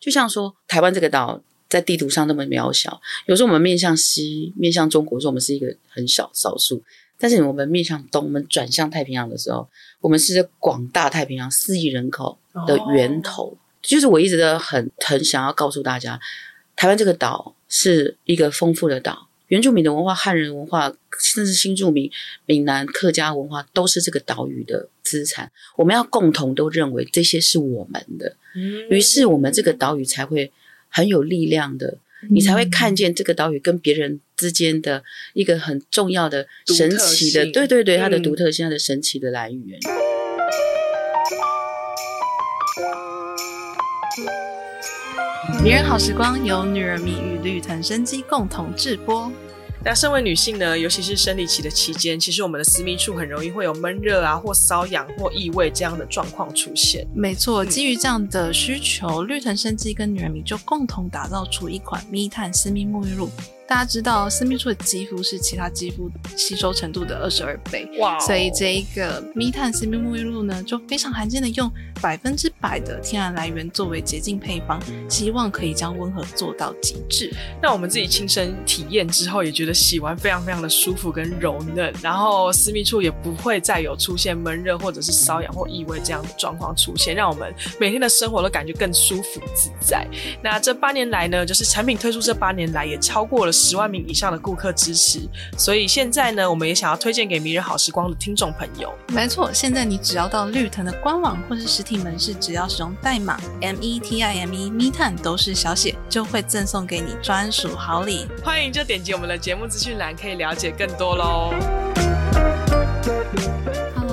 就像说台湾这个岛在地图上那么渺小，有时候我们面向西、面向中国，说我们是一个很小少数。但是我们面向东，我们转向太平洋的时候，我们是广大太平洋四亿人口的源头。Oh. 就是我一直都很很想要告诉大家，台湾这个岛是一个丰富的岛，原住民的文化、汉人文化，甚至新住民、闽南客家文化，都是这个岛屿的资产。我们要共同都认为这些是我们的，于是我们这个岛屿才会很有力量的。你才会看见这个岛屿跟别人之间的一个很重要的、神奇的，对对对，它的独特性、它的神奇的来源。女人好时光由女人迷与绿藤生机共同制播。那身为女性呢，尤其是生理期的期间，其实我们的私密处很容易会有闷热啊，或瘙痒或异味这样的状况出现。没错，基于这样的需求，绿藤生机跟女人迷就共同打造出一款密探私密沐浴露。大家知道，私密处的肌肤是其他肌肤吸收程度的二十二倍，哇所以这一个密探私密沐浴露呢，就非常罕见的用百分之百的天然来源作为洁净配方，希望可以将温和做到极致。那我们自己亲身体验之后，也觉得洗完非常非常的舒服跟柔嫩，然后私密处也不会再有出现闷热或者是瘙痒或异味这样的状况出现，让我们每天的生活都感觉更舒服自在。那这八年来呢，就是产品推出这八年来，也超过了。十万名以上的顾客支持，所以现在呢，我们也想要推荐给迷人好时光的听众朋友。没错，现在你只要到绿藤的官网或是实体门市，只要使用代码 M E T I M E 密探都是小写，就会赠送给你专属好礼。欢迎就点击我们的节目资讯栏，可以了解更多喽。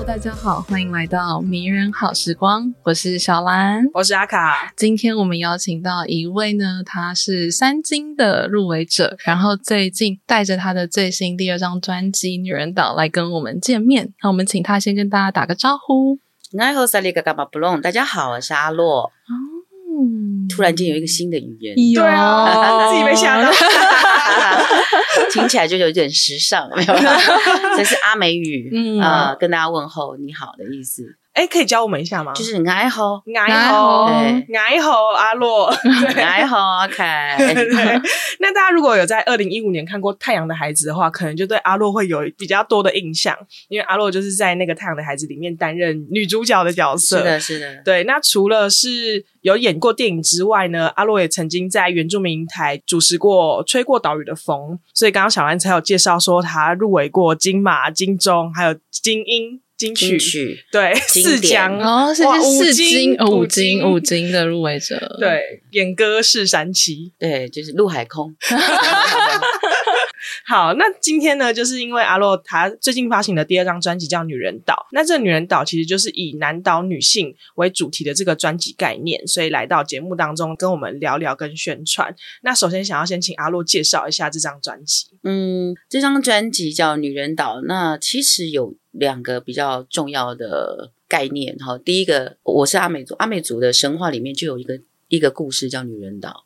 大家好，欢迎来到迷人好时光，我是小兰，我是阿卡。今天我们邀请到一位呢，他是三金的入围者，然后最近带着他的最新第二张专辑《女人岛》来跟我们见面。那我们请他先跟大家打个招呼。奈何萨利嘎嘎巴布隆，大家好，我是阿洛。哦，突然间有一个新的语言，对啊，自己没想到。听起来就有点时尚，没有？这是阿美语，嗯啊、呃，跟大家问候你好的意思。哎，可以教我们一下吗？就是爱好，爱好，爱好阿洛，爱好 OK。那大家如果有在二零一五年看过《太阳的孩子》的话，可能就对阿洛会有比较多的印象，因为阿洛就是在那个《太阳的孩子》里面担任女主角的角色。是的，是的。对，那除了是有演过电影之外呢，阿洛也曾经在原住民台主持过《吹过岛屿的风》，所以刚刚小兰才有介绍说他入围过金马、金钟，还有金鹰。金曲，金曲对四奖哦，是四金五金五金的入围者，对，演歌是三期，对，就是陆海空。好，那今天呢，就是因为阿洛他最近发行的第二张专辑叫《女人岛》，那这《女人岛》其实就是以男岛女性为主题的这个专辑概念，所以来到节目当中跟我们聊聊跟宣传。那首先想要先请阿洛介绍一下这张专辑。嗯，这张专辑叫《女人岛》，那其实有。两个比较重要的概念哈，第一个，我是阿美族，阿美族的神话里面就有一个一个故事叫女人岛。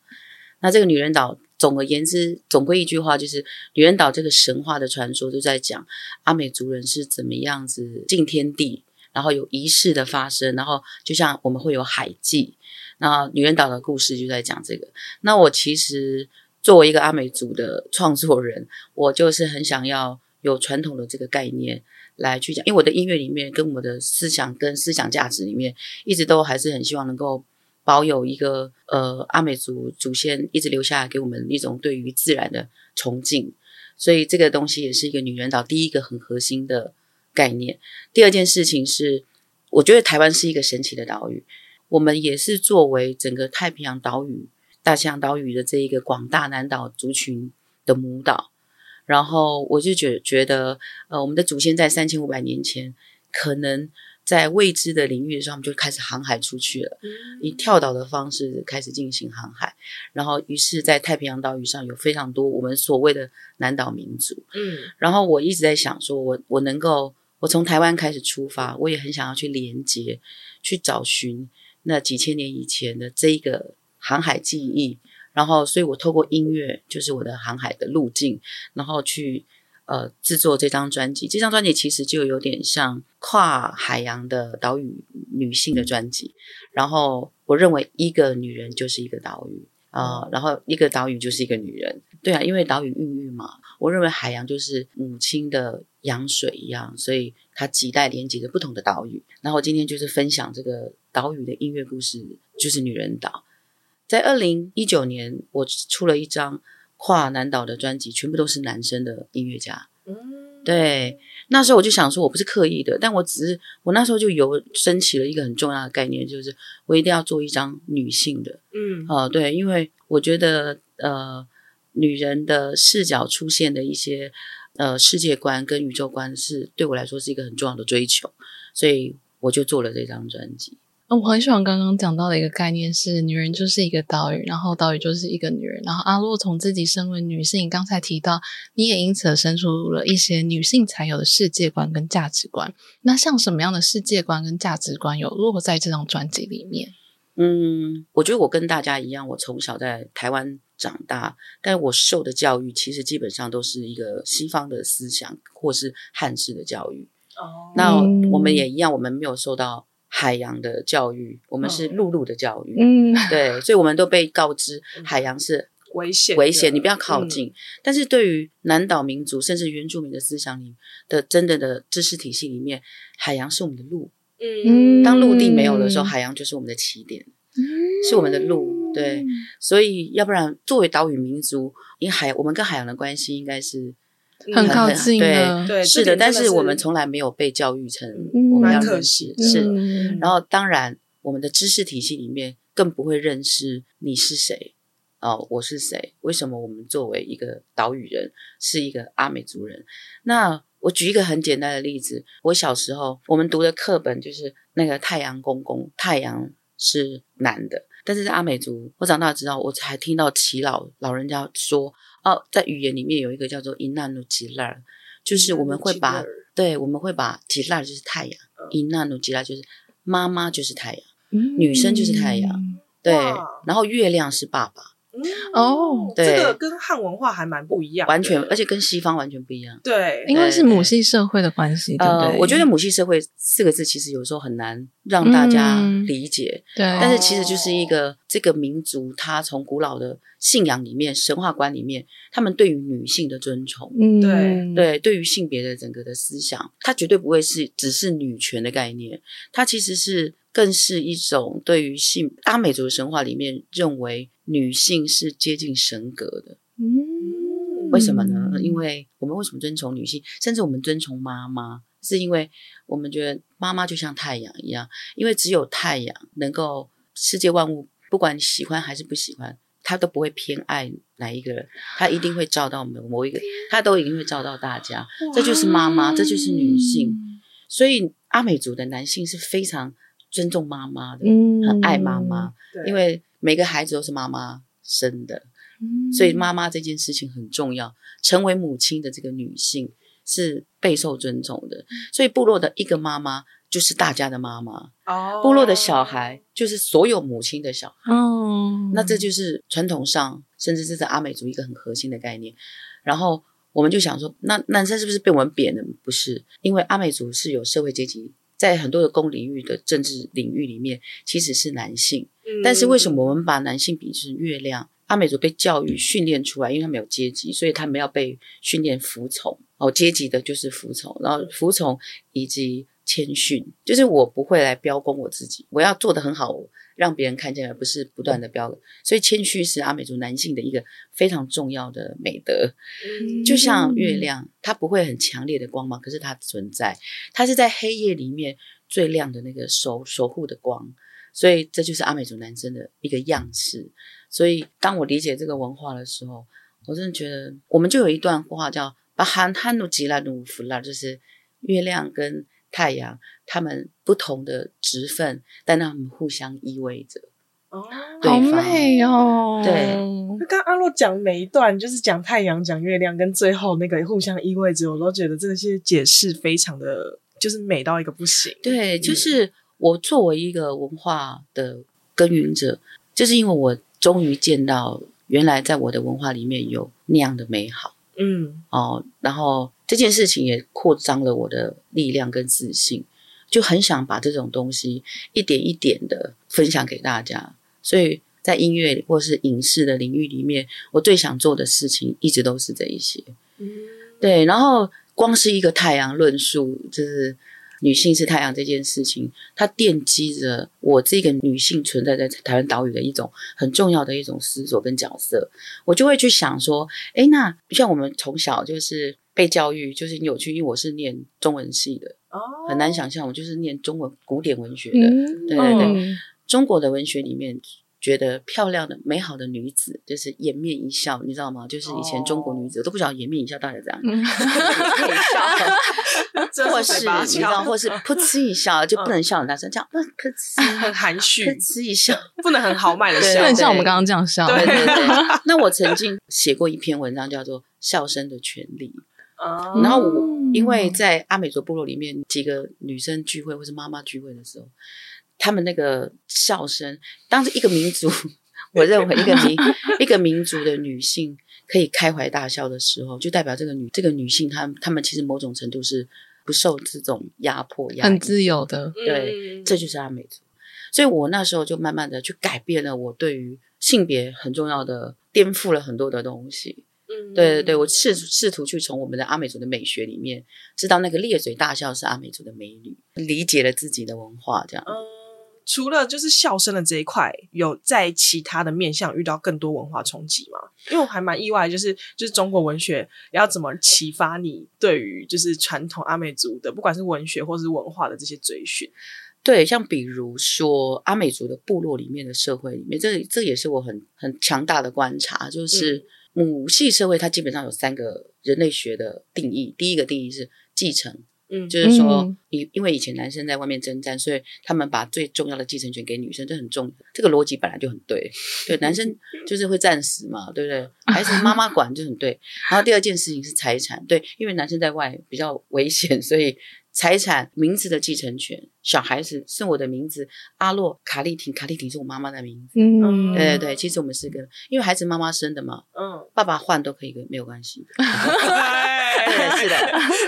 那这个女人岛，总而言之，总归一句话就是，女人岛这个神话的传说就在讲阿美族人是怎么样子敬天地，然后有仪式的发生，然后就像我们会有海祭，那女人岛的故事就在讲这个。那我其实作为一个阿美族的创作人，我就是很想要有传统的这个概念。来去讲，因为我的音乐里面跟我的思想跟思想价值里面，一直都还是很希望能够保有一个呃阿美族祖先一直留下来给我们一种对于自然的崇敬，所以这个东西也是一个女人岛第一个很核心的概念。第二件事情是，我觉得台湾是一个神奇的岛屿，我们也是作为整个太平洋岛屿、大西洋岛屿的这一个广大南岛族群的母岛。然后我就觉觉得，呃，我们的祖先在三千五百年前，可能在未知的领域的时候，他们就开始航海出去了，以跳岛的方式开始进行航海。然后，于是，在太平洋岛屿上有非常多我们所谓的南岛民族。嗯，然后我一直在想说，我我能够，我从台湾开始出发，我也很想要去连接，去找寻那几千年以前的这一个航海记忆。然后，所以我透过音乐，就是我的航海的路径，然后去呃制作这张专辑。这张专辑其实就有点像跨海洋的岛屿女性的专辑。然后我认为一个女人就是一个岛屿啊、呃，然后一个岛屿就是一个女人。对啊，因为岛屿孕育嘛，我认为海洋就是母亲的羊水一样，所以它几代连接着不同的岛屿。然后今天就是分享这个岛屿的音乐故事，就是《女人岛》。在二零一九年，我出了一张跨南岛的专辑，全部都是男生的音乐家。嗯，对。那时候我就想说，我不是刻意的，但我只是我那时候就有升起了一个很重要的概念，就是我一定要做一张女性的，嗯，哦、呃，对，因为我觉得呃，女人的视角出现的一些呃世界观跟宇宙观是对我来说是一个很重要的追求，所以我就做了这张专辑。我很喜欢刚刚讲到的一个概念是，女人就是一个岛屿，然后岛屿就是一个女人。然后阿洛从自己身为女性，刚才提到，你也因此而生出了一些女性才有的世界观跟价值观。那像什么样的世界观跟价值观有落在这张专辑里面？嗯，我觉得我跟大家一样，我从小在台湾长大，但我受的教育其实基本上都是一个西方的思想或是汉式的教育。哦，那我们也一样，我们没有受到。海洋的教育，我们是陆路的教育，嗯，对，所以我们都被告知海洋是危险，危险，你不要靠近。嗯、但是对于南岛民族甚至原住民的思想里的真正的知识体系里面，海洋是我们的路，嗯，当陆地没有的时候，海洋就是我们的起点，嗯，是我们的路，对，所以要不然作为岛屿民族，因海，我们跟海洋的关系应该是。很靠近的，对，对，是的，但是我们从来没有被教育成我们要认识，嗯、是。嗯、然后，当然，我们的知识体系里面更不会认识你是谁，哦，我是谁？为什么我们作为一个岛屿人，是一个阿美族人？那我举一个很简单的例子，我小时候我们读的课本就是那个太阳公公，太阳是男的，但是在阿美族，我长大之后，我才听到耆老老人家说。哦，在语言里面有一个叫做伊娜努吉拉，就是我们会把对，我们会把吉拉就是太阳，伊娜努吉拉就是妈妈就是太阳，嗯、女生就是太阳，对，然后月亮是爸爸。哦，对，这个跟汉文化还蛮不一样，完全，而且跟西方完全不一样。对，因为是母系社会的关系，对不对？呃，我觉得“母系社会”四个字其实有时候很难让大家理解。对，但是其实就是一个这个民族，它从古老的信仰里面、神话观里面，他们对于女性的尊崇，嗯，对对，对于性别的整个的思想，它绝对不会是只是女权的概念，它其实是。更是一种对于性阿美族的神话里面认为女性是接近神格的。嗯，为什么呢？因为我们为什么尊崇女性，甚至我们尊崇妈妈，是因为我们觉得妈妈就像太阳一样，因为只有太阳能够世界万物，不管你喜欢还是不喜欢，它都不会偏爱哪一个人，它一定会照到某某一个，它都一定会照到大家。这就是妈妈，这就是女性。所以阿美族的男性是非常。尊重妈妈的，很爱妈妈，嗯、因为每个孩子都是妈妈生的，嗯、所以妈妈这件事情很重要。成为母亲的这个女性是备受尊重的，所以部落的一个妈妈就是大家的妈妈。哦，部落的小孩就是所有母亲的小孩。哦，那这就是传统上，甚至是在阿美族一个很核心的概念。然后我们就想说，那男生是不是被我们贬了？不是，因为阿美族是有社会阶级。在很多的公领域的政治领域里面，其实是男性。嗯、但是为什么我们把男性比成月亮？阿美族被教育训练出来，因为他们有阶级，所以他们要被训练服从。哦，阶级的就是服从，然后服从以及谦逊，就是我不会来标功我自己，我要做得很好。让别人看见，而不是不断的标。嗯、所以谦虚是阿美族男性的一个非常重要的美德。嗯、就像月亮，它不会很强烈的光芒，可是它存在，它是在黑夜里面最亮的那个守守护的光。所以这就是阿美族男生的一个样式。所以当我理解这个文化的时候，我真的觉得，我们就有一段话叫“巴罕汉努吉拉努弗拉”，就是月亮跟。太阳，他们不同的职分，但他们互相依偎着。哦，好美哦！对，刚刚阿洛讲每一段，就是讲太阳、讲月亮，跟最后那个互相依偎着，我都觉得这些解释非常的，就是美到一个不行。对，就是我作为一个文化的耕耘者，就是因为我终于见到，原来在我的文化里面有那样的美好。嗯，哦，然后这件事情也扩张了我的力量跟自信，就很想把这种东西一点一点的分享给大家。所以在音乐或是影视的领域里面，我最想做的事情一直都是这一些。嗯，对。然后光是一个太阳论述，就是。女性是太阳这件事情，它奠基着我这个女性存在在台湾岛屿的一种很重要的一种思索跟角色。我就会去想说，哎，那像我们从小就是被教育，就是很有趣，因为我是念中文系的，哦，很难想象我就是念中文古典文学的，嗯、对对对，嗯、中国的文学里面。觉得漂亮的、美好的女子，就是掩面一笑，你知道吗？就是以前中国女子、oh. 都不晓得掩面一笑到底怎样，掩面一笑，或是你知道，或是噗嗤一笑，就不能笑很大声，这样噗嗤 很含蓄，噗嗤一笑，不能很豪迈的笑，不能像我们刚刚这样笑。对对对。那我曾经写过一篇文章，叫做《笑声的权利》。Oh. 然后我因为在阿美族部落里面，几个女生聚会或是妈妈聚会的时候。他们那个笑声，当时一个民族，我认为一个民 一个民族的女性可以开怀大笑的时候，就代表这个女这个女性，她她们其实某种程度是不受这种压迫、压很自由的。对，这就是阿美族。所以我那时候就慢慢的去改变了我对于性别很重要的，颠覆了很多的东西。嗯，对对对，我试试图去从我们的阿美族的美学里面，知道那个咧嘴大笑是阿美族的美女，理解了自己的文化，这样。除了就是笑声的这一块，有在其他的面向遇到更多文化冲击吗？因为我还蛮意外，就是就是中国文学要怎么启发你对于就是传统阿美族的，不管是文学或是文化的这些追寻。对，像比如说阿美族的部落里面的社会里面，这这也是我很很强大的观察，就是母系社会它基本上有三个人类学的定义，第一个定义是继承。嗯，就是说，因因为以前男生在外面征战，所以他们把最重要的继承权给女生，这很重要。这个逻辑本来就很对，对，男生 就是会战死嘛，对不对？孩子妈妈管就很对。然后第二件事情是财产，对，因为男生在外比较危险，所以财产、名字的继承权，小孩子是我的名字，阿洛卡丽婷，卡丽婷是我妈妈的名字。嗯，对对对，其实我们是个，因为孩子妈妈生的嘛，嗯，爸爸换都可以，没有关系。对，是的。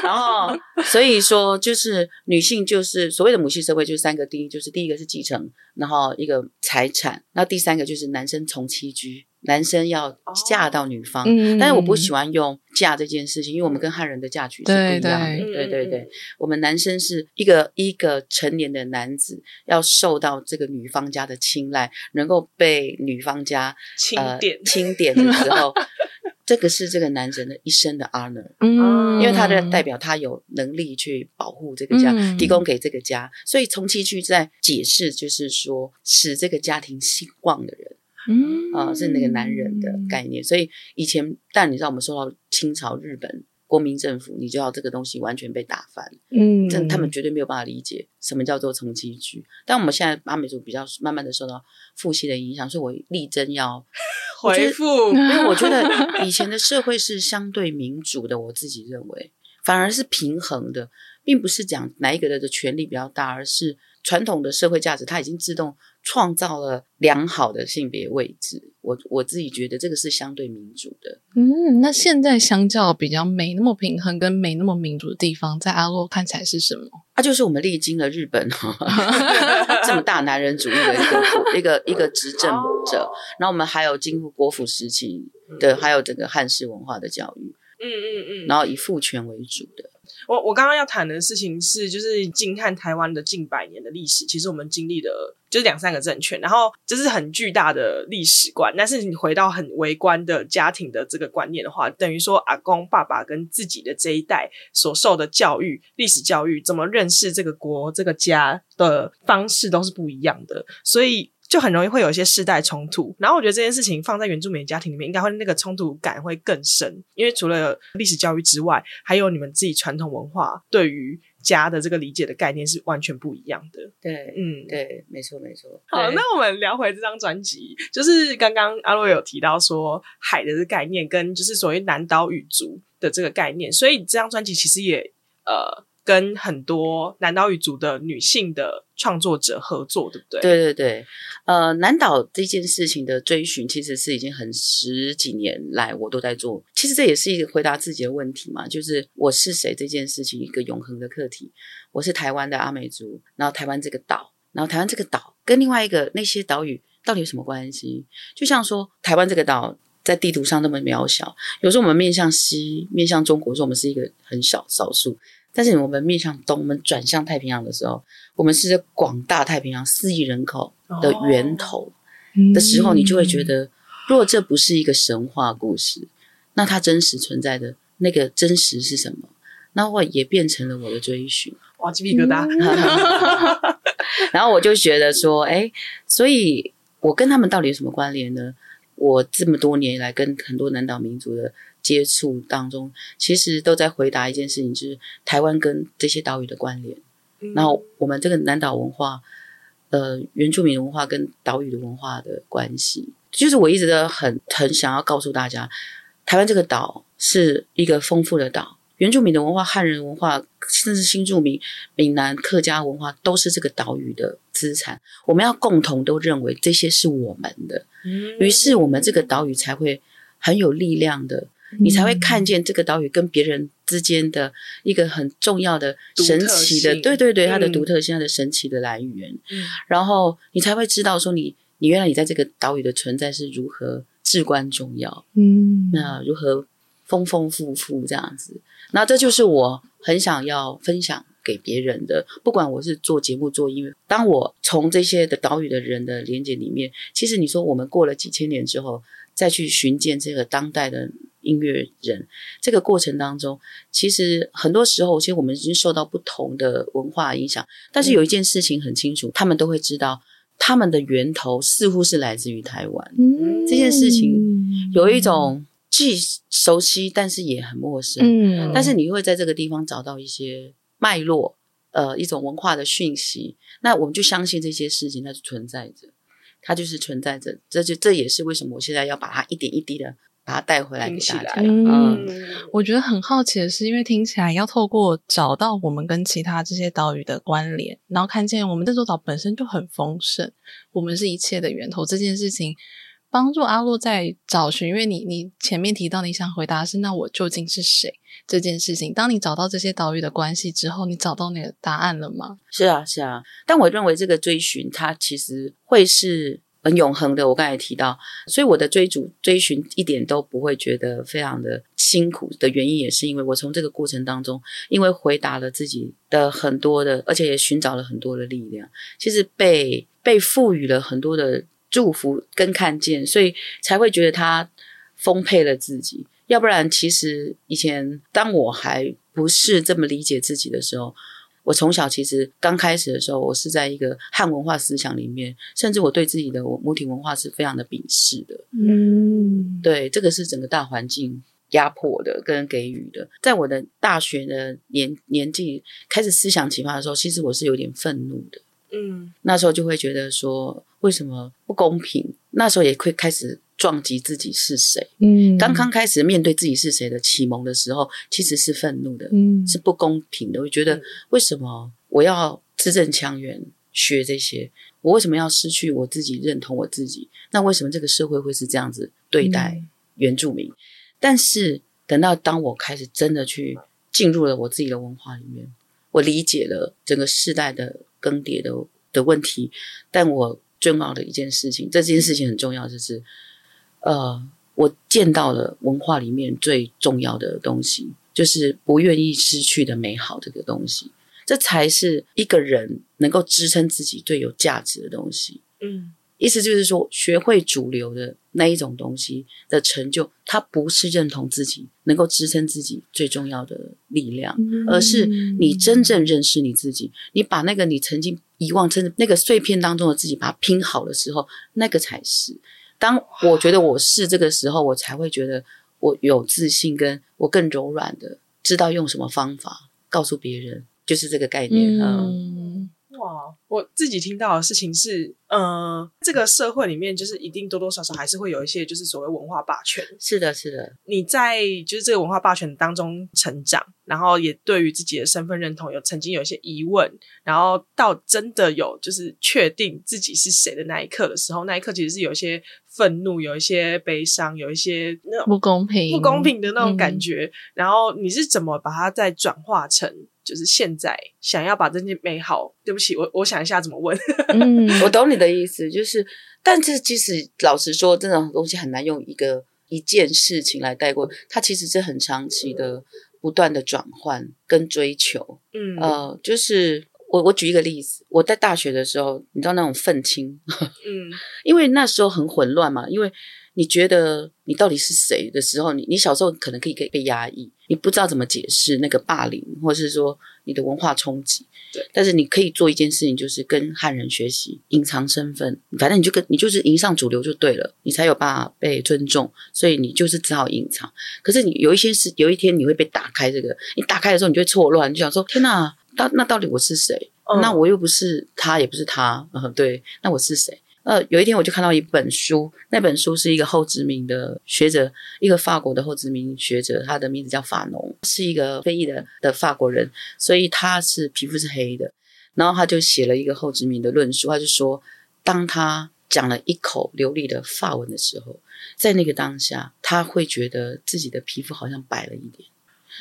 然后，所以说，就是女性，就是所谓的母系社会，就是三个定义，就是第一个是继承，然后一个财产，然后第三个就是男生从妻居，男生要嫁到女方。哦、但是我不喜欢用嫁这件事情，因为我们跟汉人的嫁娶是不一样的。对对，对对对，我们男生是一个一个成年的男子，要受到这个女方家的青睐，能够被女方家钦点钦点的时候。这个是这个男人的一生的 honor，嗯，因为他的代表他有能力去保护这个家，嗯、提供给这个家，所以从其去在解释，就是说使这个家庭兴旺的人，嗯啊、呃，是那个男人的概念。所以以前，但你知道，我们受到清朝日本。国民政府，你就要这个东西完全被打翻，嗯，这他们绝对没有办法理解什么叫做从妻居。但我们现在阿美族比较慢慢的受到父系的影响，所以我力争要 回复，因为我觉得以前的社会是相对民主的，我自己认为反而是平衡的，并不是讲哪一个人的权利比较大，而是传统的社会价值它已经自动。创造了良好的性别位置，我我自己觉得这个是相对民主的。嗯，那现在相较比较没那么平衡跟没那么民主的地方，在阿洛看起来是什么？啊，就是我们历经了日本 这么大男人主义的一个 一个一个执政者，哦、然后我们还有经过国府时期的，还有整个汉式文化的教育，嗯嗯嗯，然后以父权为主的。我我刚刚要谈的事情是，就是近看台湾的近百年的历史，其实我们经历了就是两三个政权，然后这是很巨大的历史观。但是你回到很微观的家庭的这个观念的话，等于说阿公、爸爸跟自己的这一代所受的教育、历史教育，怎么认识这个国、这个家的方式都是不一样的，所以。就很容易会有一些世代冲突，然后我觉得这件事情放在原住民家庭里面，应该会那个冲突感会更深，因为除了历史教育之外，还有你们自己传统文化对于家的这个理解的概念是完全不一样的。对，嗯，对，没错，没错。好，那我们聊回这张专辑，就是刚刚阿洛有提到说海的这概念跟就是所谓南岛语族的这个概念，所以这张专辑其实也呃跟很多南岛语族的女性的创作者合作，对不对？对对对，呃，南岛这件事情的追寻，其实是已经很十几年来我都在做。其实这也是一个回答自己的问题嘛，就是我是谁这件事情一个永恒的课题。我是台湾的阿美族，然后台湾这个岛，然后台湾这个岛跟另外一个那些岛屿到底有什么关系？就像说台湾这个岛在地图上那么渺小，有时候我们面向西，面向中国说我们是一个很小少数。但是我们面向东，我们转向太平洋的时候，我们是广大太平洋四亿人口的源头的时候，你就会觉得，如果这不是一个神话故事，那它真实存在的那个真实是什么？那我也变成了我的追寻。哇，鸡皮疙瘩！然后我就觉得说，哎，所以我跟他们到底有什么关联呢？我这么多年来跟很多南岛民族的。接触当中，其实都在回答一件事情，就是台湾跟这些岛屿的关联。嗯、然后我们这个南岛文化，呃，原住民文化跟岛屿的文化的关系，就是我一直都很很想要告诉大家，台湾这个岛是一个丰富的岛，原住民的文化、汉人文化，甚至新住民、闽南客家文化，都是这个岛屿的资产。我们要共同都认为这些是我们的，嗯、于是我们这个岛屿才会很有力量的。你才会看见这个岛屿跟别人之间的一个很重要的、神奇的，对对对，它的独特性、它的神奇的来源。嗯，然后你才会知道说你，你你原来你在这个岛屿的存在是如何至关重要。嗯，那如何丰丰富富这样子？那这就是我很想要分享给别人的。不管我是做节目、做音乐，当我从这些的岛屿的人的连接里面，其实你说我们过了几千年之后，再去寻见这个当代的。音乐人这个过程当中，其实很多时候，其实我们已经受到不同的文化影响。但是有一件事情很清楚，嗯、他们都会知道，他们的源头似乎是来自于台湾。嗯、这件事情有一种既熟悉，但是也很陌生。嗯、但是你会在这个地方找到一些脉络，呃，一种文化的讯息。那我们就相信这些事情，它是存在着，它就是存在着。这就这也是为什么我现在要把它一点一滴的。把它带回来给大家。嗯，我觉得很好奇的是，因为听起来要透过找到我们跟其他这些岛屿的关联，然后看见我们这座岛本身就很丰盛，我们是一切的源头这件事情，帮助阿洛在找寻。因为你你前面提到你想回答是那我究竟是谁这件事情，当你找到这些岛屿的关系之后，你找到那个答案了吗？是啊，是啊。但我认为这个追寻，它其实会是。很永恒的，我刚才提到，所以我的追逐追寻一点都不会觉得非常的辛苦的原因，也是因为我从这个过程当中，因为回答了自己的很多的，而且也寻找了很多的力量，其实被被赋予了很多的祝福跟看见，所以才会觉得他丰沛了自己。要不然，其实以前当我还不是这么理解自己的时候。我从小其实刚开始的时候，我是在一个汉文化思想里面，甚至我对自己的母体文化是非常的鄙视的。嗯，对，这个是整个大环境压迫的跟给予的。在我的大学的年年纪开始思想启发的时候，其实我是有点愤怒的。嗯，那时候就会觉得说，为什么不公平？那时候也会开始。撞击自己是谁？嗯，刚刚开始面对自己是谁的启蒙的时候，其实是愤怒的，嗯，是不公平的。我觉得为什么我要字正腔圆学这些？我为什么要失去我自己认同我自己？那为什么这个社会会是这样子对待原住民？嗯，但是等到当我开始真的去进入了我自己的文化里面，我理解了整个世代的更迭的的问题。但我重要的一件事情，这件事情很重要，就是。呃，我见到了文化里面最重要的东西，就是不愿意失去的美好这个东西，这才是一个人能够支撑自己最有价值的东西。嗯，意思就是说，学会主流的那一种东西的成就，它不是认同自己能够支撑自己最重要的力量，而是你真正认识你自己，你把那个你曾经遗忘、真的那个碎片当中的自己，把它拼好的时候，那个才是。当我觉得我是这个时候，我才会觉得我有自信，跟我更柔软的知道用什么方法告诉别人，就是这个概念。嗯，哇，我自己听到的事情是，呃，这个社会里面就是一定多多少少还是会有一些就是所谓文化霸权。是的，是的。你在就是这个文化霸权当中成长，然后也对于自己的身份认同有曾经有一些疑问，然后到真的有就是确定自己是谁的那一刻的时候，那一刻其实是有一些愤怒，有一些悲伤，有一些那种不公平、不公平的那种感觉。嗯、然后你是怎么把它再转化成？就是现在想要把这件美好，对不起，我我想一下怎么问。嗯，我懂你的意思，就是，但是其实老实说，这种东西很难用一个一件事情来带过，它其实是很长期的、不断的转换跟追求。嗯，呃，就是我我举一个例子，我在大学的时候，你知道那种愤青，嗯，因为那时候很混乱嘛，因为。你觉得你到底是谁的时候，你你小时候可能可以可以被压抑，你不知道怎么解释那个霸凌，或是说你的文化冲击。对，但是你可以做一件事情，就是跟汉人学习，隐藏身份。反正你就跟你就是迎上主流就对了，你才有办法被尊重。所以你就是只好隐藏。可是你有一些事，有一天你会被打开这个，你打开的时候，你就会错乱，你就想说：天哪，到那到底我是谁？嗯、那我又不是他，也不是他。嗯，对，那我是谁？呃，有一天我就看到一本书，那本书是一个后殖民的学者，一个法国的后殖民学者，他的名字叫法农，是一个非裔的的法国人，所以他是皮肤是黑的，然后他就写了一个后殖民的论述，他就说，当他讲了一口流利的法文的时候，在那个当下，他会觉得自己的皮肤好像白了一点。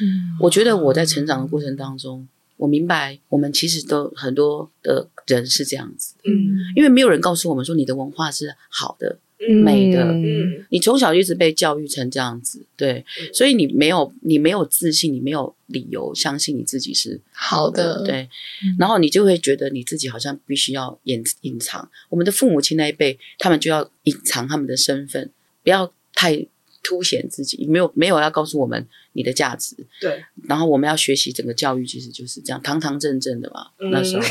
嗯，我觉得我在成长的过程当中。我明白，我们其实都很多的人是这样子，嗯，因为没有人告诉我们说你的文化是好的、嗯、美的，嗯，你从小一直被教育成这样子，对，嗯、所以你没有你没有自信，你没有理由相信你自己是好的，好的对，嗯、然后你就会觉得你自己好像必须要隐隐藏。我们的父母亲那一辈，他们就要隐藏他们的身份，不要太。凸显自己，没有没有要告诉我们你的价值，对。然后我们要学习整个教育，其实就是这样堂堂正正的嘛。嗯、那时候，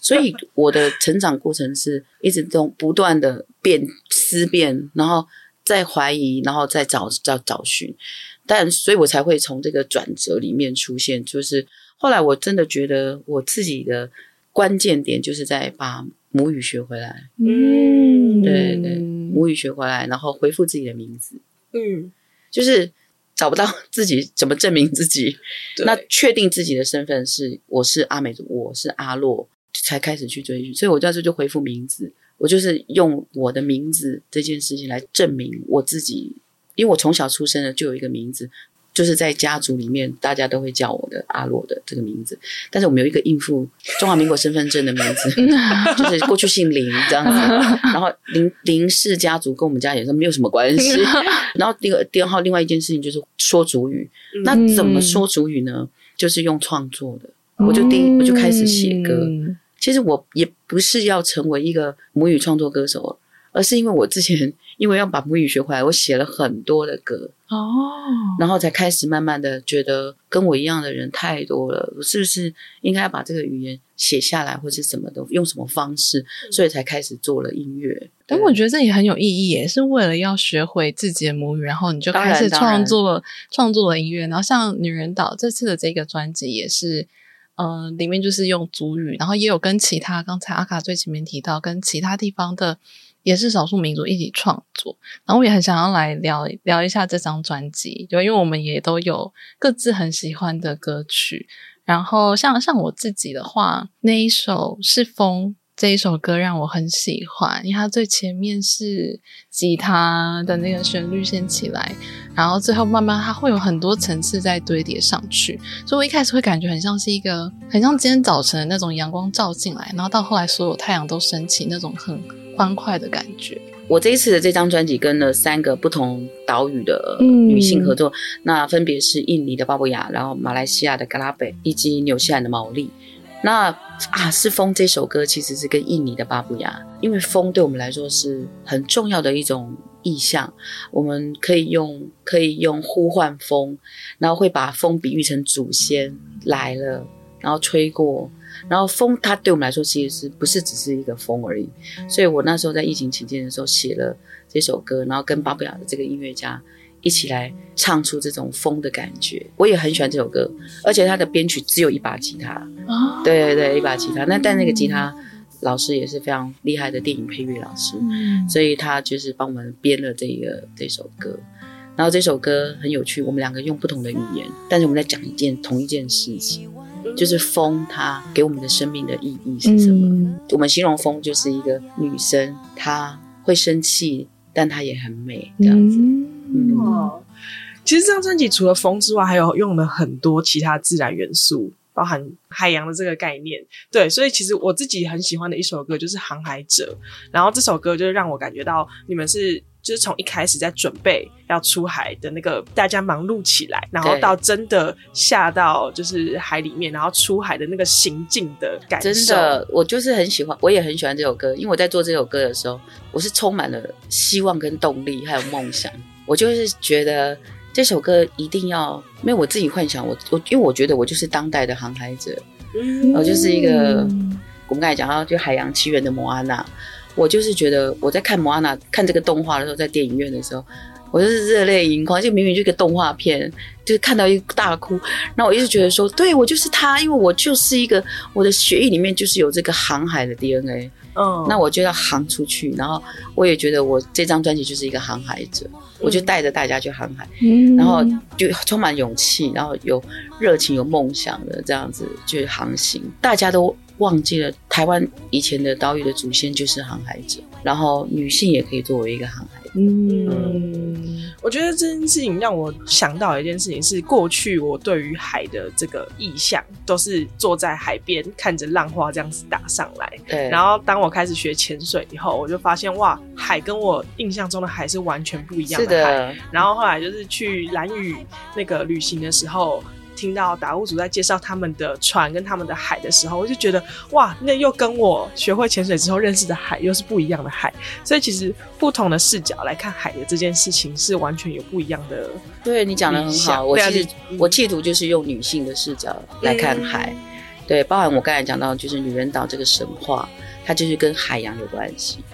所以我的成长过程是一直都不断的变思辨，然后再怀疑，然后再找找找寻。但所以，我才会从这个转折里面出现。就是后来，我真的觉得我自己的关键点就是在把母语学回来。嗯，对对，母语学回来，然后恢复自己的名字。嗯，就是找不到自己怎么证明自己，那确定自己的身份是我是阿美族，我是阿洛，才开始去追剧。所以我那时候就回复名字，我就是用我的名字这件事情来证明我自己，因为我从小出生的就有一个名字。就是在家族里面，大家都会叫我的阿洛的这个名字，但是我们有一个应付中华民国身份证的名字，就是过去姓林这样子。然后林林氏家族跟我们家也是没有什么关系。然后第二第二号另外一件事情就是说主语，那怎么说主语呢？就是用创作的，我就第一我就开始写歌。其实我也不是要成为一个母语创作歌手，而是因为我之前。因为要把母语学回来，我写了很多的歌哦，然后才开始慢慢的觉得跟我一样的人太多了，我是不是应该要把这个语言写下来，或是什么的，用什么方式，所以才开始做了音乐。但我觉得这也很有意义也，是为了要学会自己的母语，然后你就开始创作了创作了音乐，然后像《女人岛》这次的这个专辑也是，嗯、呃，里面就是用族语，然后也有跟其他刚才阿卡最前面提到跟其他地方的。也是少数民族一起创作，然后我也很想要来聊聊一下这张专辑，就因为我们也都有各自很喜欢的歌曲。然后像像我自己的话，那一首是风这一首歌让我很喜欢，因为它最前面是吉他的那个旋律先起来，然后最后慢慢它会有很多层次在堆叠上去，所以我一开始会感觉很像是一个很像今天早晨的那种阳光照进来，然后到后来所有太阳都升起那种很。欢快的感觉。我这一次的这张专辑跟了三个不同岛屿的女性合作，嗯、那分别是印尼的巴布亚，然后马来西亚的嘎拉贝，以及纽西兰的毛利。那啊，是风这首歌其实是跟印尼的巴布亚，因为风对我们来说是很重要的一种意象，我们可以用可以用呼唤风，然后会把风比喻成祖先来了，然后吹过。然后风，它对我们来说其实是不是只是一个风而已？所以我那时候在疫情期间的时候写了这首歌，然后跟巴布亚的这个音乐家一起来唱出这种风的感觉。我也很喜欢这首歌，而且它的编曲只有一把吉他。哦，对对对，一把吉他。那但那个吉他老师也是非常厉害的电影配乐老师，嗯、所以他就是帮我们编了这个这首歌。然后这首歌很有趣，我们两个用不同的语言，但是我们在讲一件同一件事情，就是风它给我们的生命的意义是什么？嗯、我们形容风就是一个女生，她会生气，但她也很美，这样子。嗯，嗯其实这张专辑除了风之外，还有用了很多其他自然元素，包含海洋的这个概念。对，所以其实我自己很喜欢的一首歌就是《航海者》，然后这首歌就是让我感觉到你们是。就是从一开始在准备要出海的那个大家忙碌起来，然后到真的下到就是海里面，然后出海的那个行进的感受。真的，我就是很喜欢，我也很喜欢这首歌，因为我在做这首歌的时候，我是充满了希望跟动力，还有梦想。我就是觉得这首歌一定要，因为我自己幻想我我，因为我觉得我就是当代的航海者，嗯，我就是一个我们刚才讲到就海洋起源的摩阿娜。我就是觉得我在看莫阿娜看这个动画的时候，在电影院的时候，我就是热泪盈眶。就明明就一个动画片，就是看到一个大哭。那我一直觉得说，对我就是他，因为我就是一个我的血液里面就是有这个航海的 DNA。嗯，那我就要航出去。然后我也觉得我这张专辑就是一个航海者，我就带着大家去航海，嗯，然后就充满勇气，然后有热情、有梦想的这样子去航行。大家都。忘记了台湾以前的岛屿的祖先就是航海者，然后女性也可以作为一个航海者。嗯，嗯，我觉得这件事情让我想到一件事情是，过去我对于海的这个意象都是坐在海边看着浪花这样子打上来。对。然后当我开始学潜水以后，我就发现哇，海跟我印象中的海是完全不一样的海。是的。然后后来就是去蓝屿那个旅行的时候。听到达悟族在介绍他们的船跟他们的海的时候，我就觉得哇，那又跟我学会潜水之后认识的海又是不一样的海。所以其实不同的视角来看海的这件事情是完全有不一样的。对，你讲的很好，我其实我企图就是用女性的视角来看海。嗯、对，包含我刚才讲到就是女人岛这个神话，它就是跟海洋有关系。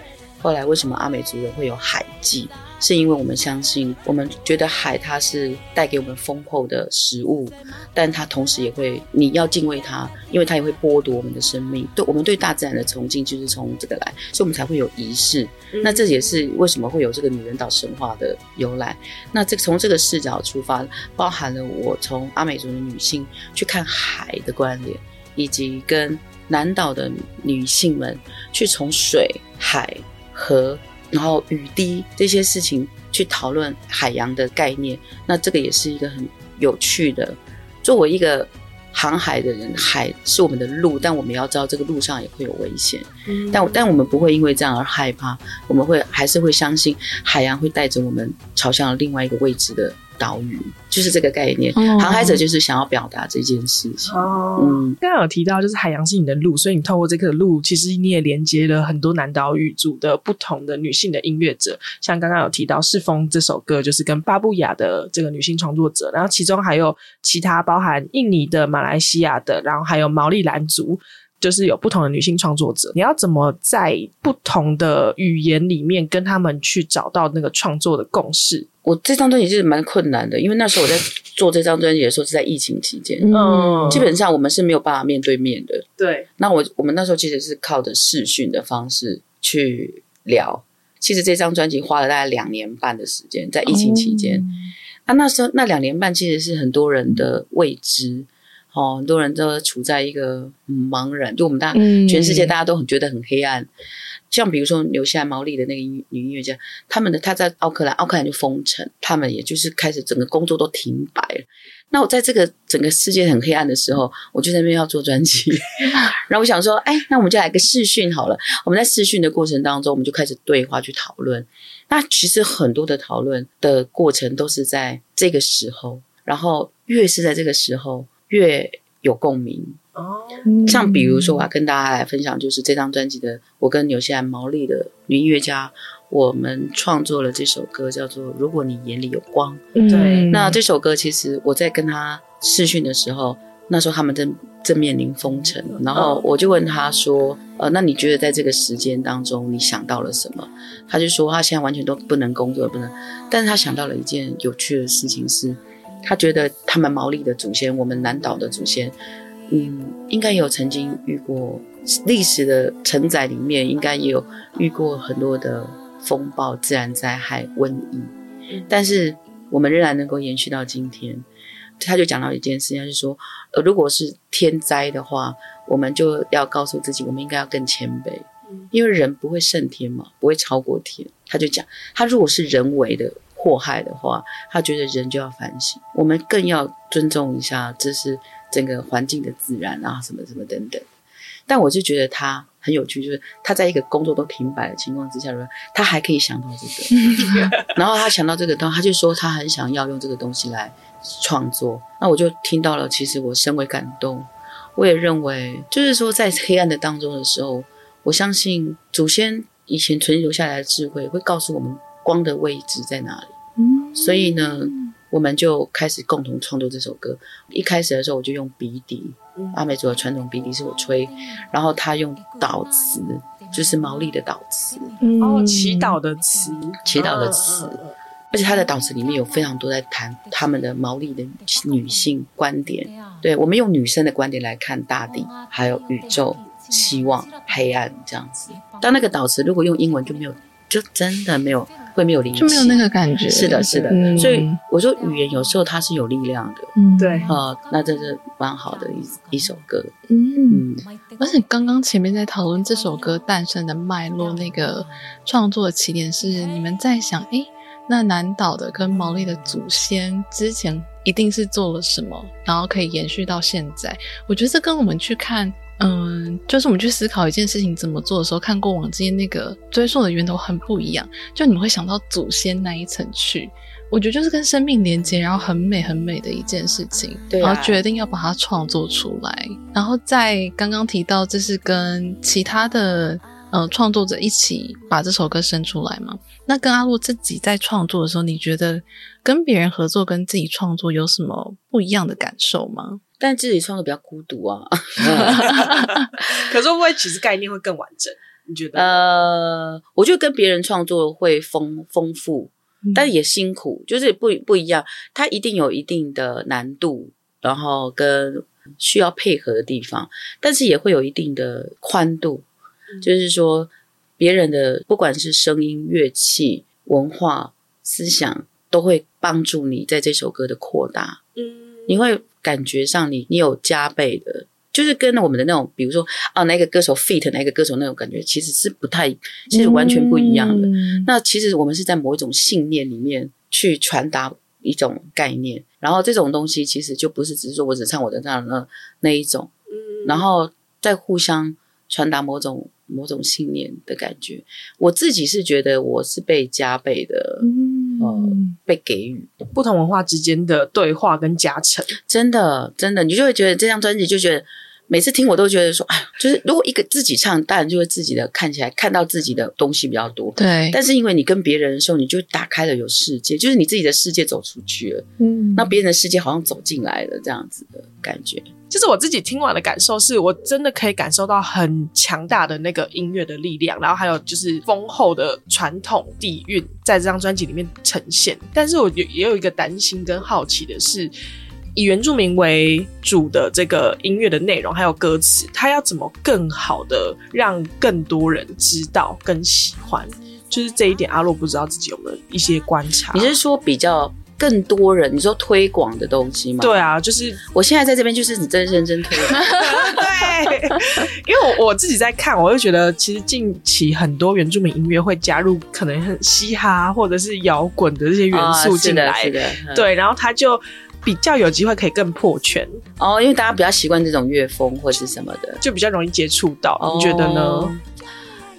后来为什么阿美族人会有海祭？是因为我们相信，我们觉得海它是带给我们丰厚的食物，但它同时也会，你要敬畏它，因为它也会剥夺我们的生命。对，我们对大自然的崇敬就是从这个来，所以我们才会有仪式。嗯、那这也是为什么会有这个女人岛神话的由来。那这从这个视角出发，包含了我从阿美族的女性去看海的关联，以及跟南岛的女性们去从水、海、河。然后雨滴这些事情去讨论海洋的概念，那这个也是一个很有趣的。作为一个航海的人，海是我们的路，但我们要知道这个路上也会有危险。嗯，但但我们不会因为这样而害怕，我们会还是会相信海洋会带着我们朝向另外一个位置的。岛屿就是这个概念，航海者就是想要表达这件事情。哦，嗯，刚刚有提到就是海洋是你的路，所以你透过这个路，其实你也连接了很多南岛语族的不同的女性的音乐者。像刚刚有提到《世风》这首歌，就是跟巴布亚的这个女性创作者，然后其中还有其他包含印尼的、马来西亚的，然后还有毛利兰族。就是有不同的女性创作者，你要怎么在不同的语言里面跟他们去找到那个创作的共识？我这张专辑是蛮困难的，因为那时候我在做这张专辑的时候是在疫情期间，嗯，基本上我们是没有办法面对面的。对，那我我们那时候其实是靠着视讯的方式去聊。其实这张专辑花了大概两年半的时间，在疫情期间，嗯、啊，那时候那两年半其实是很多人的未知。哦，很多人都处在一个茫然，就我们大全世界大家都很觉得很黑暗。嗯、像比如说纽西兰毛利的那个女音乐家，他们的他在奥克兰，奥克兰就封城，他们也就是开始整个工作都停摆了。那我在这个整个世界很黑暗的时候，我就在那边要做专辑。然后我想说，哎，那我们就来个视讯好了。我们在视讯的过程当中，我们就开始对话去讨论。那其实很多的讨论的过程都是在这个时候，然后越是在这个时候。越有共鸣哦，像比如说，我要跟大家来分享，就是这张专辑的，我跟纽西兰毛利的女音乐家，我们创作了这首歌，叫做《如果你眼里有光》。对，那这首歌其实我在跟他试训的时候，那时候他们正正面临封城，然后我就问他说：“呃，那你觉得在这个时间当中，你想到了什么？”他就说：“他现在完全都不能工作，不能。”但是他想到了一件有趣的事情是。他觉得他们毛利的祖先，我们南岛的祖先，嗯，应该有曾经遇过历史的承载里面，应该也有遇过很多的风暴、自然灾害、瘟疫，但是我们仍然能够延续到今天。他就讲到一件事情，就是说，呃，如果是天灾的话，我们就要告诉自己，我们应该要更谦卑，因为人不会胜天嘛，不会超过天。他就讲，他如果是人为的祸害的话，他觉得人就要反省，我们更要尊重一下，这是整个环境的自然啊，什么什么等等。但我就觉得他很有趣，就是他在一个工作都停摆的情况之下，他还可以想到这个，然后他想到这个，他就说他很想要用这个东西来。创作，那我就听到了。其实我深为感动，我也认为，就是说，在黑暗的当中的时候，我相信祖先以前存留下来的智慧会告诉我们光的位置在哪里。嗯，所以呢，我们就开始共同创作这首歌。一开始的时候，我就用鼻笛，阿美族的传统鼻笛是我吹，然后他用祷词，就是毛利的祷词，哦，祈祷的词，祈祷的词。而且他的导词里面有非常多在谈他们的毛利的女性观点，对，我们用女生的观点来看大地，还有宇宙、希望、黑暗这样子。当那个导词如果用英文就没有，就真的没有会没有灵气，就没有那个感觉。是的，是的。嗯、所以我说语言有时候它是有力量的。嗯，对。啊、呃，那这是蛮好的一一首歌。嗯，嗯，而且刚刚前面在讨论这首歌诞生的脉络，那个创作的起点是你们在想，哎。那南岛的跟毛利的祖先之前一定是做了什么，然后可以延续到现在。我觉得这跟我们去看，嗯，就是我们去思考一件事情怎么做的时候，看过往之间那个追溯的源头很不一样。就你们会想到祖先那一层去，我觉得就是跟生命连接，然后很美很美的一件事情。对啊。然后决定要把它创作出来。然后在刚刚提到，这是跟其他的。呃，创作者一起把这首歌生出来嘛？那跟阿洛自己在创作的时候，你觉得跟别人合作跟自己创作有什么不一样的感受吗？但自己创作比较孤独啊。可是会不会其实概念会更完整？你觉得？呃，我觉得跟别人创作会丰丰富，但也辛苦，就是不不一样。它一定有一定的难度，然后跟需要配合的地方，但是也会有一定的宽度。就是说，别人的不管是声音、乐器、文化、思想，都会帮助你在这首歌的扩大。嗯，你会感觉上你你有加倍的，就是跟我们的那种，比如说啊，哪个歌手 feat 哪个歌手那种感觉，其实是不太，其实完全不一样的。嗯，那其实我们是在某一种信念里面去传达一种概念，然后这种东西其实就不是只是说我只唱我的那那那一种，嗯，然后再互相传达某种。某种信念的感觉，我自己是觉得我是被加倍的，嗯、呃，被给予不同文化之间的对话跟加成，真的，真的，你就会觉得这张专辑就觉得。每次听我都觉得说，哎，就是如果一个自己唱，当然就会自己的看起来看到自己的东西比较多。对。但是因为你跟别人的时候，你就打开了有世界，就是你自己的世界走出去了。嗯。那别人的世界好像走进来了这样子的感觉。就是我自己听完的感受是，我真的可以感受到很强大的那个音乐的力量，然后还有就是丰厚的传统底蕴在这张专辑里面呈现。但是我也也有一个担心跟好奇的是。以原住民为主的这个音乐的内容还有歌词，它要怎么更好的让更多人知道跟喜欢？就是这一点，阿洛不知道自己有没有一些观察。你是说比较更多人？你说推广的东西吗？对啊，就是我现在在这边就是你真认真推广。对，因为我我自己在看，我就觉得其实近期很多原住民音乐会加入可能很嘻哈或者是摇滚的这些元素进来，哦、是的，是的，对，然后他就。比较有机会可以更破圈哦，因为大家比较习惯这种乐风或是什么的，就比较容易接触到。哦、你觉得呢？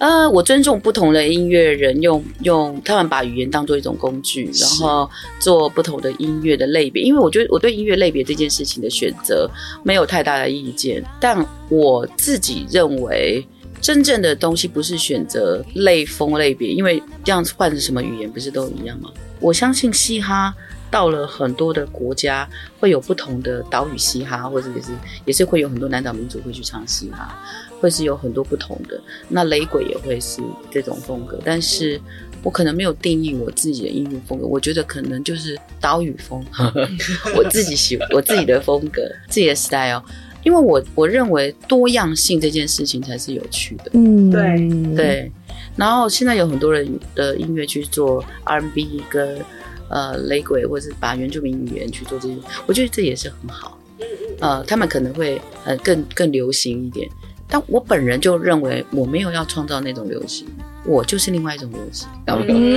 呃，我尊重不同的音乐人用，用他们把语言当做一种工具，然后做不同的音乐的类别。因为我觉得我对音乐类别这件事情的选择没有太大的意见，但我自己认为真正的东西不是选择类风类别，因为这样换成什么语言不是都一样吗？我相信嘻哈。到了很多的国家，会有不同的岛屿嘻哈，或者也是也是会有很多南岛民族会去唱嘻哈，会是有很多不同的。那雷鬼也会是这种风格，但是我可能没有定义我自己的音乐风格，我觉得可能就是岛屿风，我自己喜欢我自己的风格，自己的 style。因为我我认为多样性这件事情才是有趣的。嗯，对对。然后现在有很多人的音乐去做 R&B 跟呃雷鬼，或者是把原住民语言去做这些，我觉得这也是很好。呃，他们可能会呃更更流行一点，但我本人就认为我没有要创造那种流行，我就是另外一种流行。嗯、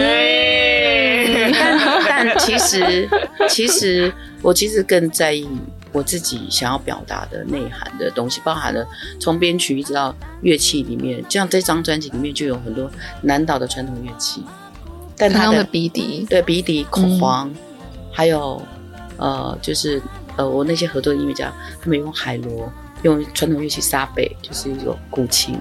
但但其实其实我其实更在意我自己想要表达的内涵的东西，包含了从编曲一直到乐器里面，像这张专辑里面就有很多南岛的传统乐器，但他的鼻笛，对鼻笛、口簧，嗯、还有呃就是。呃，我那些合作的音乐家，他们用海螺，用传统乐器沙贝，就是一种古琴，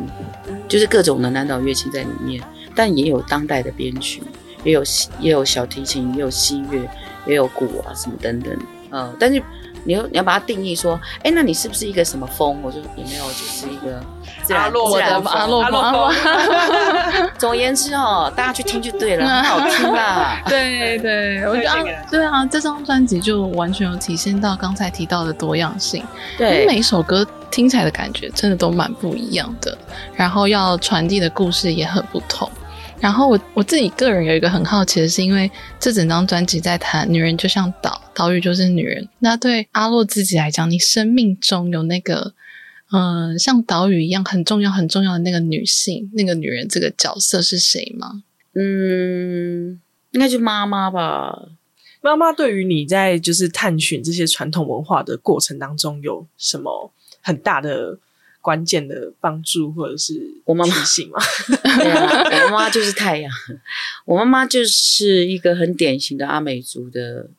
就是各种的南岛乐器在里面，但也有当代的编曲，也有也有小提琴，也有西乐，也有鼓啊什么等等，呃，但是。你要你要把它定义说，哎，那你是不是一个什么风？我就也没有，就是一个自然自然风。阿洛风。总而言之哦，大家去听就对了，很好听啦。对对，我觉得对啊，这张专辑就完全有体现到刚才提到的多样性。对，每一首歌听起来的感觉真的都蛮不一样的，然后要传递的故事也很不同。然后我我自己个人有一个很好奇的是，因为这整张专辑在谈女人就像岛，岛屿就是女人。那对阿洛自己来讲，你生命中有那个嗯、呃，像岛屿一样很重要很重要的那个女性，那个女人这个角色是谁吗？嗯，应该就妈妈吧。妈妈对于你在就是探寻这些传统文化的过程当中有什么很大的？关键的帮助，或者是我妈妈性嘛？对啊，我妈妈就是太阳。我妈妈就是一个很典型的阿美族的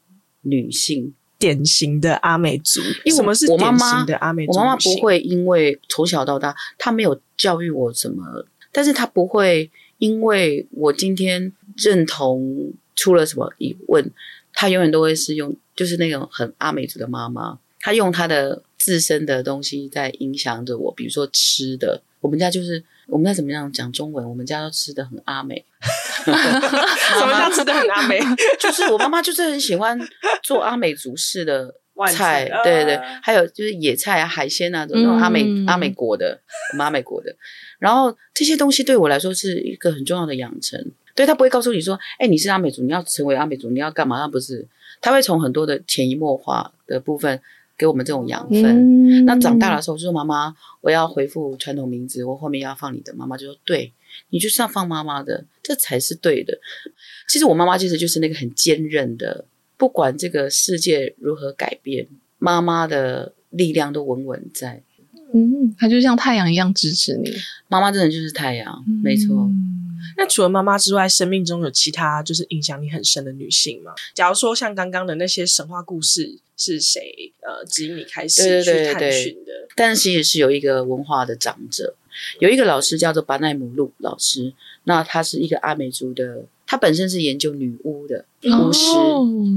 女性，典型的阿美族。因为我们是典型的阿美族？我妈妈不会因为从小到大，她没有教育我什么，但是她不会因为我今天认同出了什么疑问，她永远都会是用，就是那种很阿美族的妈妈。她用她的。自身的东西在影响着我，比如说吃的，我们家就是我们家怎么样讲中文，我们家都吃的 很阿美。什么叫吃的很阿美？就是我妈妈就是很喜欢做阿美族式的菜，对对对，还有就是野菜啊、海鲜啊，这种阿美、嗯、阿美国的，我们阿美国的。然后这些东西对我来说是一个很重要的养成。对，他不会告诉你说，哎，你是阿美族，你要成为阿美族，你要干嘛？他不是，他会从很多的潜移默化的部分。给我们这种养分，嗯、那长大的时候就说：“妈妈，我要回复传统名字，我后面要放你的。”妈妈就说：“对，你就是要放妈妈的，这才是对的。”其实我妈妈其实就是那个很坚韧的，不管这个世界如何改变，妈妈的力量都稳稳在。嗯，她就像太阳一样支持你。妈妈真的就是太阳，嗯、没错。那除了妈妈之外，生命中有其他就是影响你很深的女性吗？假如说像刚刚的那些神话故事，是谁呃指引你开始去探寻的？但是其实是有一个文化的长者，有一个老师叫做巴奈姆路老师，那他是一个阿美族的，他本身是研究女巫的巫师。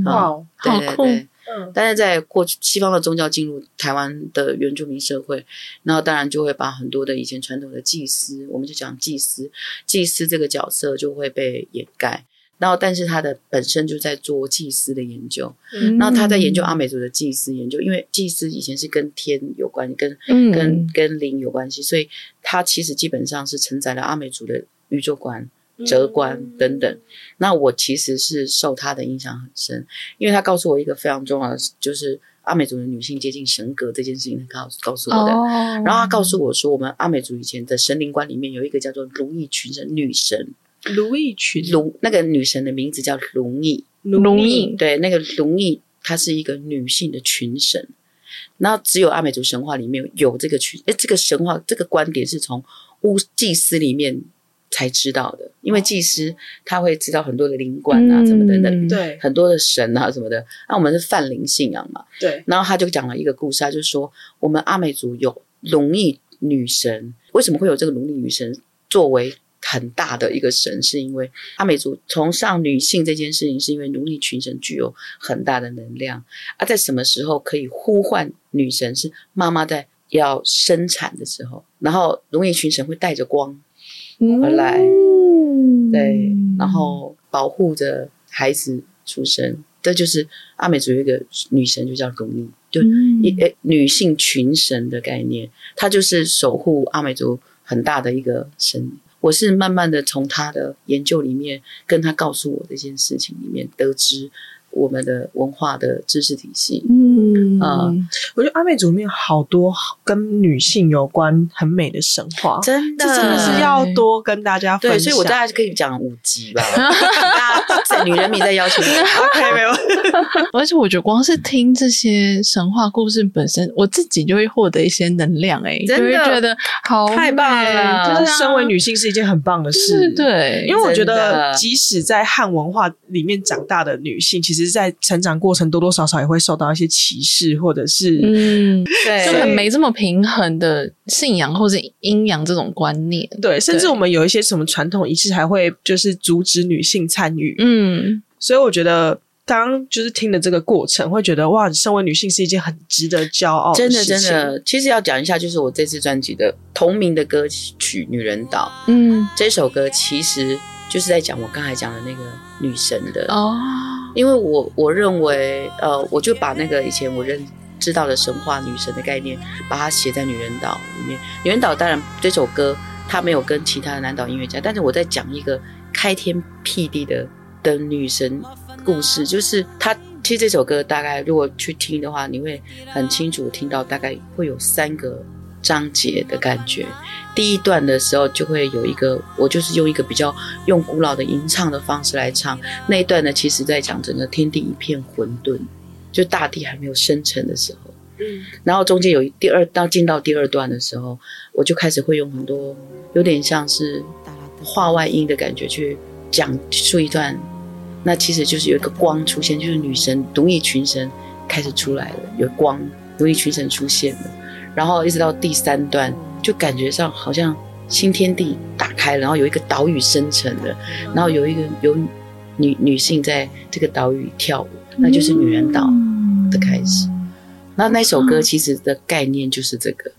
哦，对对对。嗯，但是在过去西方的宗教进入台湾的原住民社会，然后当然就会把很多的以前传统的祭司，我们就讲祭司，祭司这个角色就会被掩盖。然后，但是他的本身就在做祭司的研究，嗯，然后他在研究阿美族的祭司研究，因为祭司以前是跟天有关，跟跟跟灵有关系，所以他其实基本上是承载了阿美族的宇宙观。哲观等等，那我其实是受他的影响很深，因为他告诉我一个非常重要的，就是阿美族的女性接近神格这件事情，他告告诉我的。Oh. 然后他告诉我说，我们阿美族以前的神灵观里面有一个叫做如意群神女神，如意群如那个女神的名字叫如意，如意对，那个如意她是一个女性的群神，然后只有阿美族神话里面有这个群，诶，这个神话这个观点是从巫祭司里面。才知道的，因为祭司他会知道很多的灵官啊，什么等等，对，很多的神啊什么的。那我们是泛灵信仰嘛，对。然后他就讲了一个故事，他就说我们阿美族有龙裔女神，为什么会有这个龙裔女神作为很大的一个神？是因为阿美族崇尚女性这件事情，是因为奴隶群神具有很大的能量啊，在什么时候可以呼唤女神？是妈妈在要生产的时候，然后奴隶群神会带着光。而来，对，然后保护着孩子出生，这就是阿美族一个女神，就叫如意。就一诶女性群神的概念，她就是守护阿美族很大的一个神。我是慢慢的从她的研究里面，跟她告诉我这件事情里面得知。我们的文化的知识体系，嗯啊，嗯我觉得阿美族里面好多跟女性有关很美的神话，真的，这真的是要多跟大家分享。对，所以我大概可以讲五集吧。大家在女人迷在邀请你，OK 没有？而且我觉得光是听这些神话故事本身，我自己就会获得一些能量、欸，哎，就会觉得好太棒了。就是身为女性是一件很棒的事，对，因为我觉得即使在汉文化里面长大的女性，其实。在成长过程多多少少也会受到一些歧视，或者是嗯，对，就很没这么平衡的信仰或者阴阳这种观念。对，甚至我们有一些什么传统仪式还会就是阻止女性参与。嗯，所以我觉得刚刚就是听的这个过程，会觉得哇，身为女性是一件很值得骄傲的事情。真的，真的。其实要讲一下，就是我这次专辑的同名的歌曲《女人岛》。嗯，这首歌其实就是在讲我刚才讲的那个女神的哦。因为我我认为，呃，我就把那个以前我认知道的神话女神的概念，把它写在《女人岛》里面。《女人岛》当然这首歌它没有跟其他的南岛音乐家，但是我在讲一个开天辟地的的女神故事，就是它其实这首歌大概如果去听的话，你会很清楚听到大概会有三个。章节的感觉，第一段的时候就会有一个，我就是用一个比较用古老的吟唱的方式来唱那一段呢，其实在讲整个天地一片混沌，就大地还没有生成的时候，嗯，然后中间有第二到进到第二段的时候，我就开始会用很多有点像是画外音的感觉去讲述一段，那其实就是有一个光出现，就是女神独立群神开始出来了，有光独立群神出现了。然后一直到第三段，就感觉上好像新天地打开了，然后有一个岛屿生成了，然后有一个有女女性在这个岛屿跳舞，那就是女人岛的开始。那那首歌其实的概念就是这个，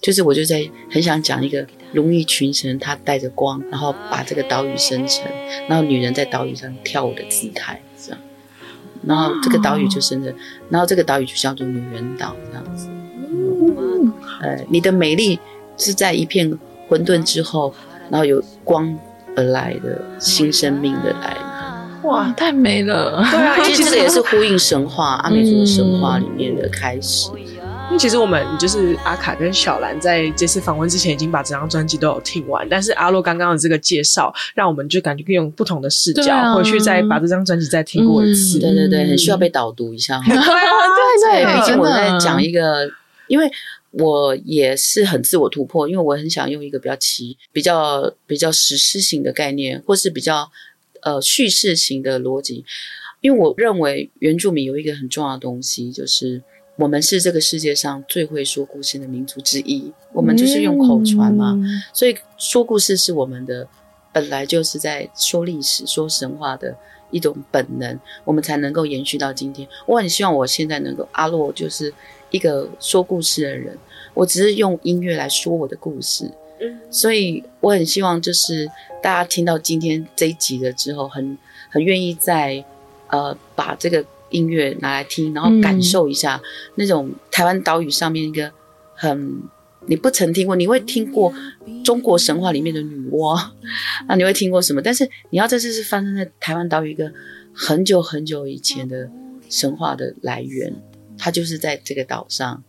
就是我就在很想讲一个龙翼群神，他带着光，然后把这个岛屿生成，然后女人在岛屿上跳舞的姿态这样，然后这个岛屿就生成，然后这个岛屿就叫做女人岛这样子。呃，你的美丽是在一片混沌之后，然后有光而来的新生命的来。哇，太美了！对啊，其实这个也是呼应神话阿美族的神话里面的开始。因为其实我们就是阿卡跟小兰在这次访问之前已经把整张专辑都有听完，但是阿洛刚刚的这个介绍，让我们就感觉可以用不同的视角、啊、回去再把这张专辑再听过一次。嗯、对对对，很需要被导读一下。对对对，毕竟我在讲一个，因为。我也是很自我突破，因为我很想用一个比较奇、比较比较实施型的概念，或是比较呃叙事型的逻辑。因为我认为原住民有一个很重要的东西，就是我们是这个世界上最会说故事的民族之一。我们就是用口传嘛，嗯、所以说故事是我们的本来就是在说历史、说神话的一种本能，我们才能够延续到今天。我很希望我现在能够阿洛就是。一个说故事的人，我只是用音乐来说我的故事，嗯，所以我很希望就是大家听到今天这一集了之后，很很愿意在呃把这个音乐拿来听，然后感受一下那种台湾岛屿上面一个很你不曾听过，你会听过中国神话里面的女娲，啊，你会听过什么？但是你要这次是发生在台湾岛屿一个很久很久以前的神话的来源。他就是在这个岛上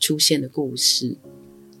出现的故事，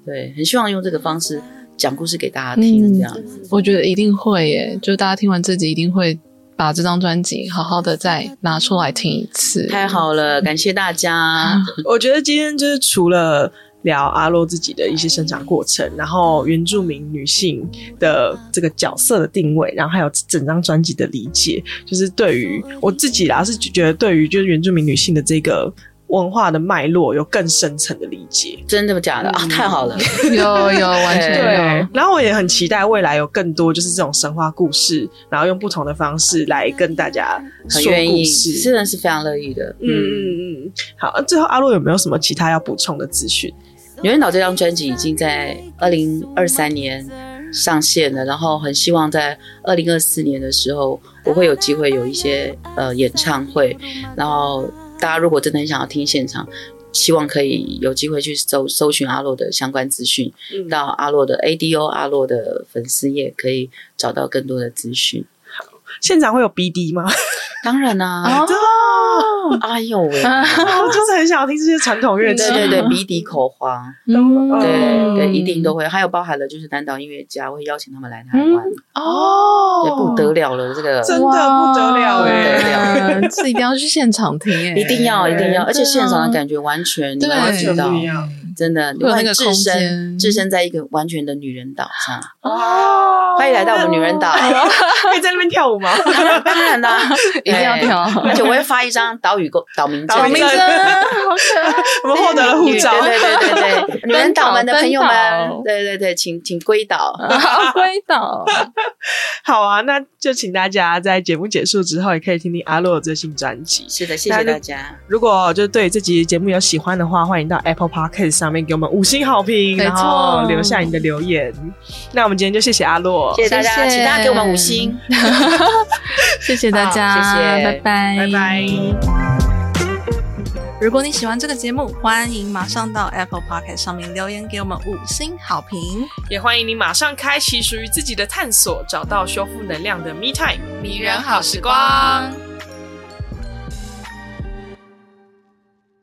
对，很希望用这个方式讲故事给大家听，这样子，嗯，我觉得一定会耶，就大家听完这集一定会把这张专辑好好的再拿出来听一次。太好了，感谢大家。我觉得今天就是除了。聊阿洛自己的一些生长过程，然后原住民女性的这个角色的定位，然后还有整张专辑的理解，就是对于我自己啦，是觉得对于就是原住民女性的这个。文化的脉络有更深层的理解，真的假的啊？太好了，有有完全对。然后我也很期待未来有更多就是这种神话故事，然后用不同的方式来跟大家说故事，真的是非常乐意的。嗯嗯嗯。好，最后阿洛有没有什么其他要补充的资讯？女人岛这张专辑已经在二零二三年上线了，然后很希望在二零二四年的时候，我会有机会有一些呃演唱会，然后。大家如果真的很想要听现场，希望可以有机会去搜搜寻阿洛的相关资讯，嗯、到阿洛的 ADO 阿洛的粉丝页可以找到更多的资讯。好，现场会有 BD 吗？当然啦、啊。哦，哎呦喂，我就是很想要听这些传统乐器，对对对，鼻笛、口簧，嗯，对对，一定都会。还有包含了就是南岛音乐家会邀请他们来台湾。哦，对，不得了了，这个。真的不得了哎，是一定要去现场听哎，一定要一定要，而且现场的感觉完全你，完全不一样，真的，你会置身置身在一个完全的女人岛上哦，欢迎来到我们女人岛，可以在那边跳舞吗？当然啦，一定要跳，而且我会发一张。岛屿岛民证，岛民证，好可爱！我们获得了护照，对对对对，女人岛们的朋友们，对对对，请请归岛，归岛。好啊，那就请大家在节目结束之后，也可以听听阿洛的最新专辑。是的，谢谢大家。如果就对这集节目有喜欢的话，欢迎到 Apple Podcast 上面给我们五星好评，然后留下你的留言。那我们今天就谢谢阿洛，谢谢大家，请大家给我们五星。谢谢大家，谢谢，拜拜，拜拜。如果你喜欢这个节目，欢迎马上到 Apple Podcast 上面留言给我们五星好评，也欢迎你马上开启属于自己的探索，找到修复能量的 Me Time，迷人好时光。